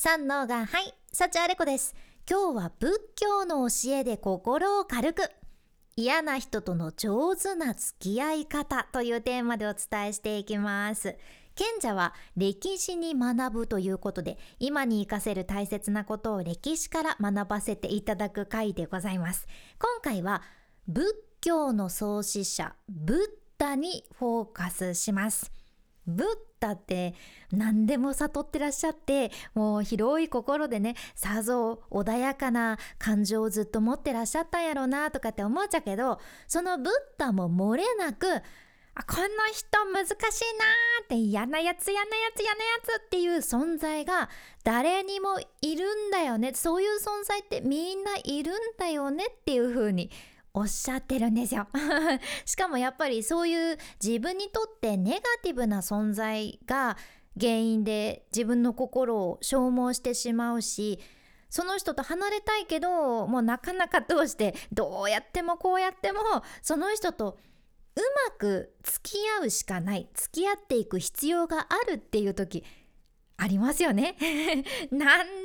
三のがはい幸あれ子です。今日は仏教の教えで心を軽く嫌な人との上手な付き合い方というテーマでお伝えしていきます。賢者は歴史に学ぶということで今に活かせる大切なことを歴史から学ばせていただく回でございます。今回は仏教の創始者ブッダにフォーカスします。ブッダって何でも悟ってらっしゃってもう広い心でねさぞ穏やかな感情をずっと持ってらっしゃったんやろうなとかって思っちゃうけどそのブッダも漏れなくあこの人難しいなーって嫌なやつ嫌なやつ嫌なやつっていう存在が誰にもいるんだよね。そういう存在ってみんないるんだよねっていう風におっしゃってるんですよ。しかもやっぱりそういう自分にとってネガティブな存在が原因で自分の心を消耗してしまうしその人と離れたいけどもうなかなかどうしてどうやってもこうやってもその人とうまく付き合うしかない付き合っていく必要があるっていう時ありますよね。なんでか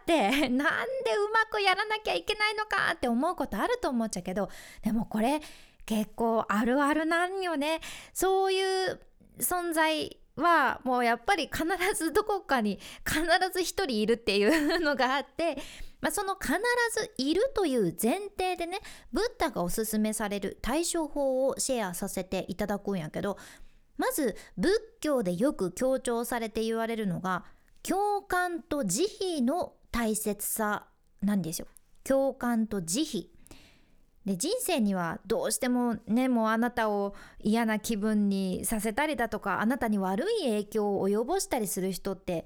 って なんでうまくやらなきゃいけないのかって思うことあると思っちゃうけどでもこれ結構あるあるなんよね。そういう存在はもうやっぱり必ずどこかに必ず一人いるっていうのがあって、まあ、その必ずいるという前提でねブッダがおすすめされる対処法をシェアさせていただくんやけどまず仏教でよく強調されて言われるのが共感と慈悲の大切さなんですよ。共感と慈悲。で人生にはどうしてもねもうあなたを嫌な気分にさせたりだとかあなたに悪い影響を及ぼしたりする人って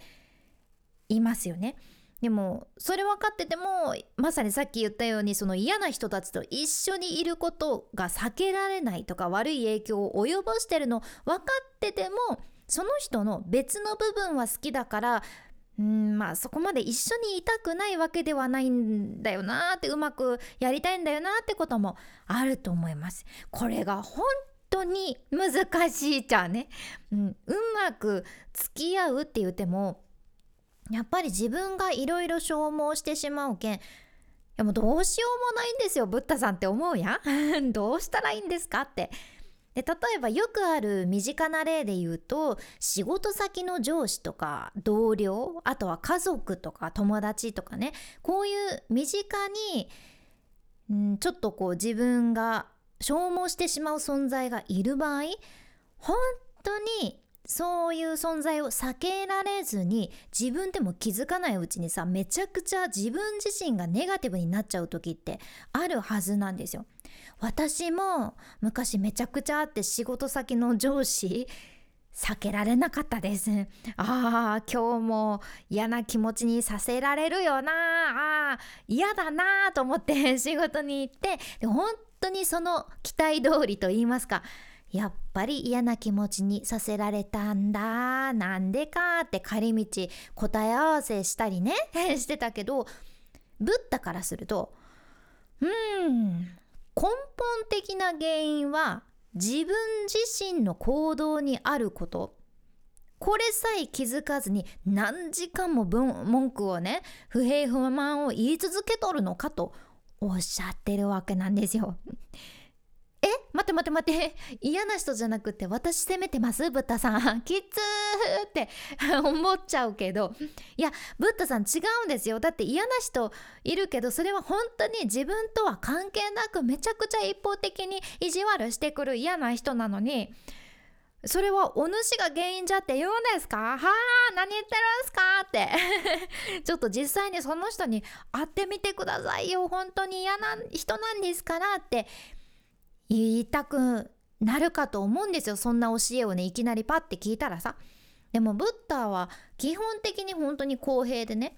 いますよね。でもそれ分かっててもまさにさっき言ったようにその嫌な人たちと一緒にいることが避けられないとか悪い影響を及ぼしてるの分かっててもその人の別の部分は好きだからうんまあそこまで一緒にいたくないわけではないんだよなってうまくやりたいんだよなってこともあると思います。これが本当に難しいじゃんね、うん、うまく付き合うって言ってもやっぱり自分がいろいろ消耗してしまうけんいやもうどうしようもないんですよブッダさんって思うやん。どうしたらいいんですかって。で例えばよくある身近な例で言うと仕事先の上司とか同僚あとは家族とか友達とかねこういう身近に、ん、ちょっとこう自分が消耗してしまう存在がいる場合本当にそういう存在を避けられずに自分でも気づかないうちにさめちゃくちゃ自分自身がネガティブになっちゃう時ってあるはずなんですよ。私も昔めちゃくちゃあって仕事先の上司避けられなかったです。ああ今日も嫌な気持ちにさせられるよな。あ嫌だなと思って 仕事に行って。で本当にその期待通りと言いますかやっぱり嫌な気持ちにさせられたんだ。なんでかって帰り道答え合わせしたりね してたけどブッダからするとうん根本的な原因は自分自身の行動にあることこれさえ気づかずに何時間も文句をね不平不満を言い続けとるのかとおっしゃってるわけなんですよ。待って待って待って。嫌な人じゃなくて私責めてます？ブッダさん。きつーって。思っちゃうけど。いやブッダさん違うんですよ。だって嫌な人いるけどそれは本当に自分とは関係なくめちゃくちゃ一方的に意地悪してくる嫌な人なのに。それはお主が原因じゃって言うんですか？はあ何言ってるんすかって。ちょっと実際にその人に会ってみてくださいよ。本当に嫌な人なんですからって。言いたくなるかと思うんですよそんな教えをねいきなりパッて聞いたらさでもブッダは基本的に本当に公平でね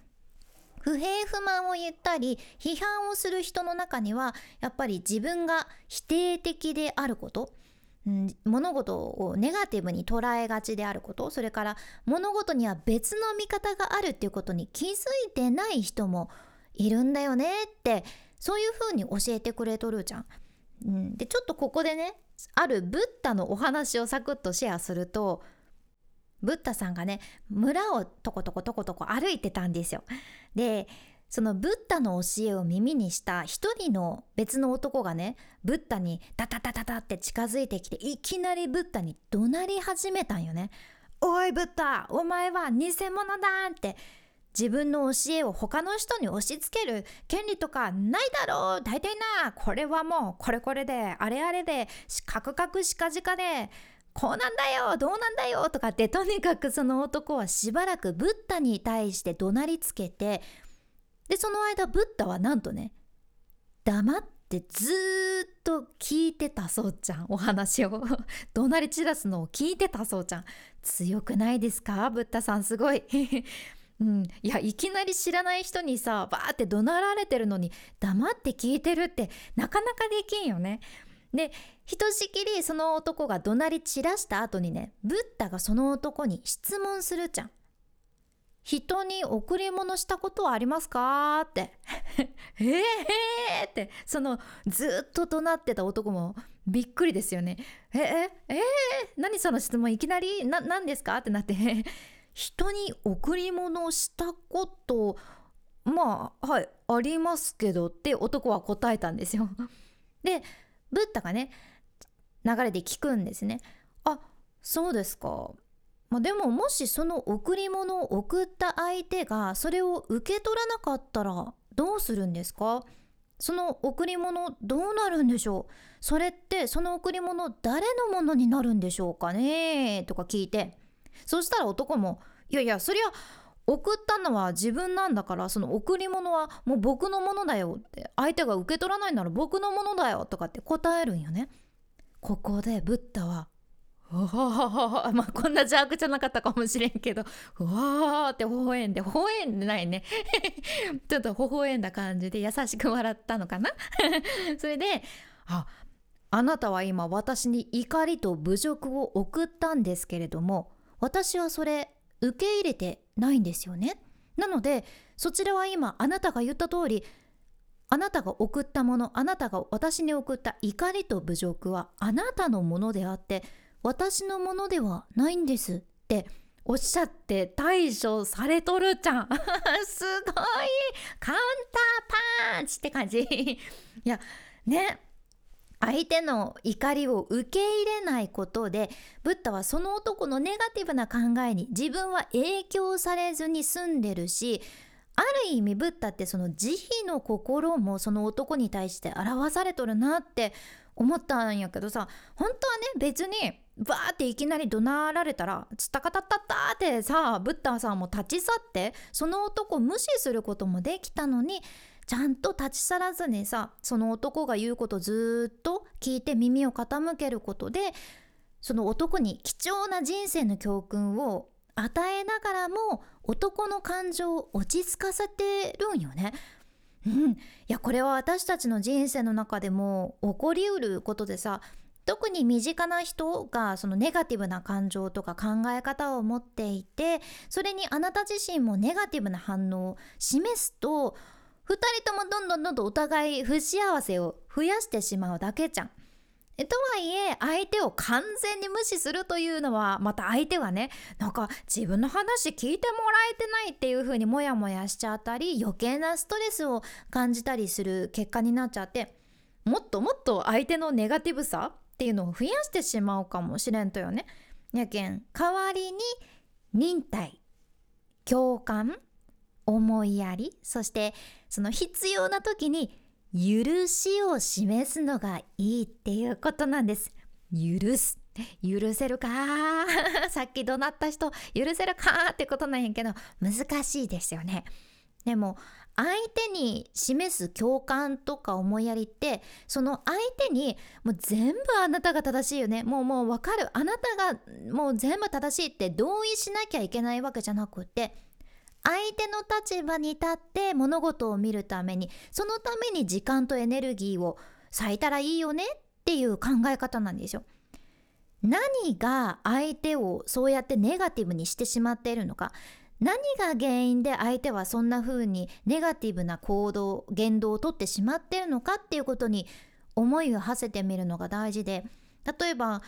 不平不満を言ったり批判をする人の中にはやっぱり自分が否定的であること、物事をネガティブに捉えがちであることそれから物事には別の見方があるっていうことに気づいてない人もいるんだよねってそういうふうに教えてくれとるじゃん。うん、でちょっとここでねあるブッダのお話をサクッとシェアするとブッダさんがね村をとことことことこ歩いてたんですよ。でそのブッダの教えを耳にした一人の別の男がねブッダにダタダタタって近づいてきていきなりブッダに怒鳴り始めたんよね。おいブッダお前は偽物だって自分の教えを他の人に押し付ける権利とかないだろう。大体なこれはもうこれこれであれあれでカクカクしかじかでこうなんだよどうなんだよとかってとにかくその男はしばらくブッダに対して怒鳴りつけてでその間ブッダはなんとね黙ってずっと聞いてたそうちゃんお話を。怒鳴り散らすのを聞いてたそうちゃん。強くないですか？ブッダさんすごい。うん、いやいきなり知らない人にさバーって怒鳴られてるのに黙って聞いてるってなかなかできんよね。でひとしきりその男が怒鳴り散らした後にねブッダがその男に質問するじゃん。人に贈り物したことはありますかって えーってそのずっと怒鳴ってた男もびっくりですよね。えええー、何その質問いきなりな何ですか？ってなって人に贈り物をしたことまあはいありますけどって男は答えたんですよ。でブッダがね流れで聞くんですね。あそうですか。まあ、でももしその贈り物を送った相手がそれを受け取らなかったらどうするんですか？その贈り物どうなるんでしょう？それってその贈り物誰のものになるんでしょうかね？とか聞いてそしたら男も「いやいやそりゃ送ったのは自分なんだからその贈り物はもう僕のものだよって。相手が受け取らないなら僕のものだよとかって答えるんよね。ここでブッダはまあこんな邪悪じゃなかったかもしれんけど。うわーって微笑んで微笑んでないね。ちょっと微笑んだ感じで優しく笑ったのかな？それでああなたは今私に怒りと侮辱を送ったんですけれども私はそれ受け入れてないんですよね。なのでそちらは今あなたが言った通りあなたが送ったものあなたが私に送った怒りと侮辱はあなたのものであって私のものではないんですっておっしゃって対処されとるじゃん。すごいカウンターパンチって感じ。いやね相手の怒りを受け入れないことでブッダはその男のネガティブな考えに自分は影響されずに済んでるしある意味ブッダってその慈悲の心もその男に対して表されとるなって思ったんやけどさ本当はね別にバーっていきなり怒鳴られたらツタカタッタッタってさブッダさんも立ち去ってその男を無視することもできたのにちゃんと立ち去らずにさその男が言うことずっと聞いて耳を傾けることでその男に貴重な人生の教訓を与えながらも男の感情を落ち着かせてるんよね。うん、いやこれは私たちの人生の中でも起こりうることでさ特に身近な人がそのネガティブな感情とか考え方を持っていてそれにあなた自身もネガティブな反応を示すと2人ともどんどんどんどんお互い不幸せを増やしてしまうだけじゃん。とはいえ相手を完全に無視するというのはまた相手はねなんか自分の話聞いてもらえてないっていう風にモヤモヤしちゃったり余計なストレスを感じたりする結果になっちゃってもっともっと相手のネガティブさっていうのを増やしてしまうかもしれんとよね。やけん代わりに忍耐共感思いやりそしてその必要な時に許しを示すのがいいっていうことなんです。許す。許せるか さっき怒鳴った人許せるかってことなんやけど難しいですよね。でも相手に示す共感とか思いやりってその相手にもう全部あなたが正しいよね。もうもう分かる。あなたがもう全部正しいって同意しなきゃいけないわけじゃなくて相手の立場に立って物事を見るためにそのために時間とエネルギーを割いたらいいよねっていう考え方なんですよ。何が相手をそうやってネガティブにしてしまっているのか何が原因で相手はそんな風にネガティブな行動言動をとってしまっているのかっていうことに思いを馳せてみるのが大事で例えば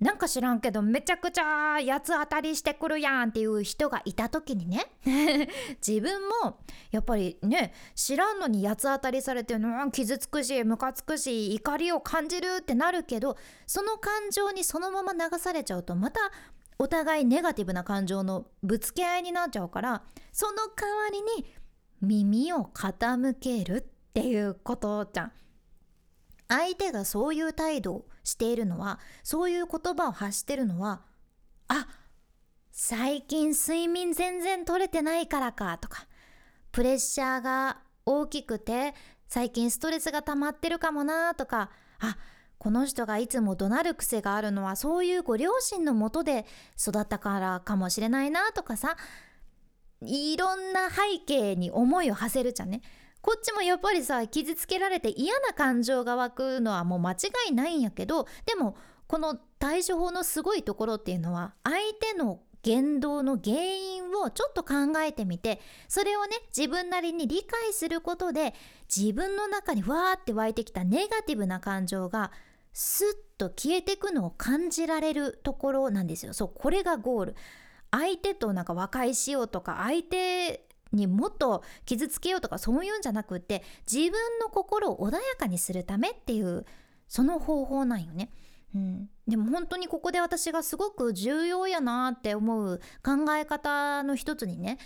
なんか知らんけどめちゃくちゃ八つ当たりしてくるやんっていう人がいた時にね 自分もやっぱりね知らんのに八つ当たりされてうん傷つくしムカつくし怒りを感じるってなるけどその感情にそのまま流されちゃうとまたお互いネガティブな感情のぶつけ合いになっちゃうからその代わりに耳を傾けるっていうことじゃん。相手がそういう態度をしているのはそういう言葉を発してるのはあ最近睡眠全然取れてないからかとかプレッシャーが大きくて最近ストレスが溜まってるかもなとかあこの人がいつも怒鳴る癖があるのはそういうご両親のもとで育ったからかもしれないなとかさいろんな背景に思いを馳せるじゃんね。こっちもやっぱりさ傷つけられて嫌な感情が湧くのはもう間違いないんやけどでもこの対処法のすごいところっていうのは相手の言動の原因をちょっと考えてみてそれをね自分なりに理解することで自分の中にわーって湧いてきたネガティブな感情がスッと消えてくのを感じられるところなんですよ。そうこれがゴール。相手となんか和解しようとか相手にもっと傷つけようとかそういうんじゃなくって自分の心を穏やかにするためっていうその方法なんよね。うん、でも本当にここで私がすごく重要やなって思う考え方の一つにね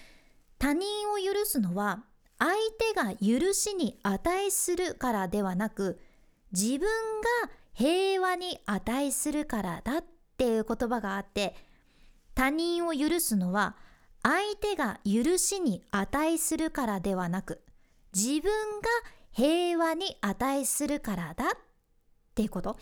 他人を許すのは相手が許しに値するからではなく自分が平和に値するからだっていう言葉があって他人を許すのは相手が許しに値するからではなく自分が平和に値するからだっていうこと。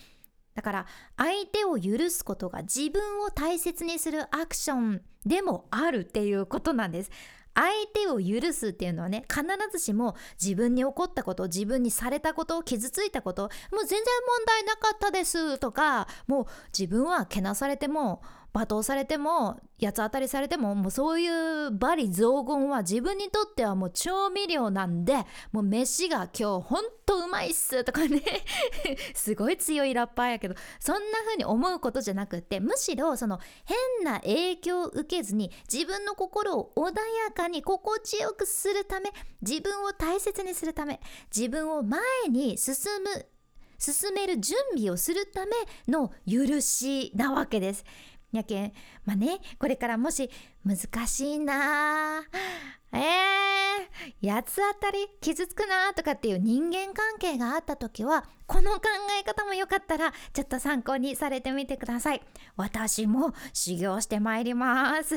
だから相手を許すことが自分を大切にするアクションでもあるっていうことなんです。相手を許すっていうのはね必ずしも自分に起こったこと自分にされたこと傷ついたこともう全然問題なかったですとかもう自分はけなされても罵倒されても八つ当たりされてももうそういう罵詈雑言は自分にとってはもう調味料なんでもう飯が今日ほんとうまいっすとかね すごい強いラッパーやけどそんな風に思うことじゃなくってむしろその変な影響を受けずに自分の心を穏やかに心地よくするため自分を大切にするため自分を前に進む進める準備をするための許しなわけです。やけん。まあねこれからもし難しいなえー、八つ当たり傷つくなとかっていう人間関係があった時はこの考え方もよかったらちょっと参考にされてみてください。私も修行してまいります。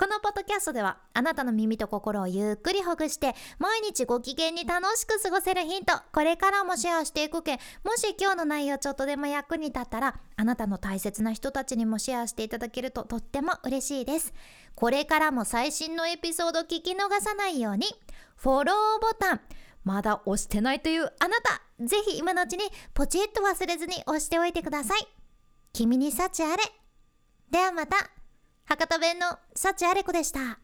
このポッドキャストではあなたの耳と心をゆっくりほぐして毎日ご機嫌に楽しく過ごせるヒントこれからもシェアしていくけん。もし今日の内容ちょっとでも役に立ったらあなたの大切な人たちにもシェアしていただけるととっても嬉しいです。これからも最新のエピソード聞き逃さないようにフォローボタン。まだ押してないというあなたぜひ今のうちにポチッと忘れずに押しておいてください。君に幸あれ。ではまた。博多弁の幸あれ子でした。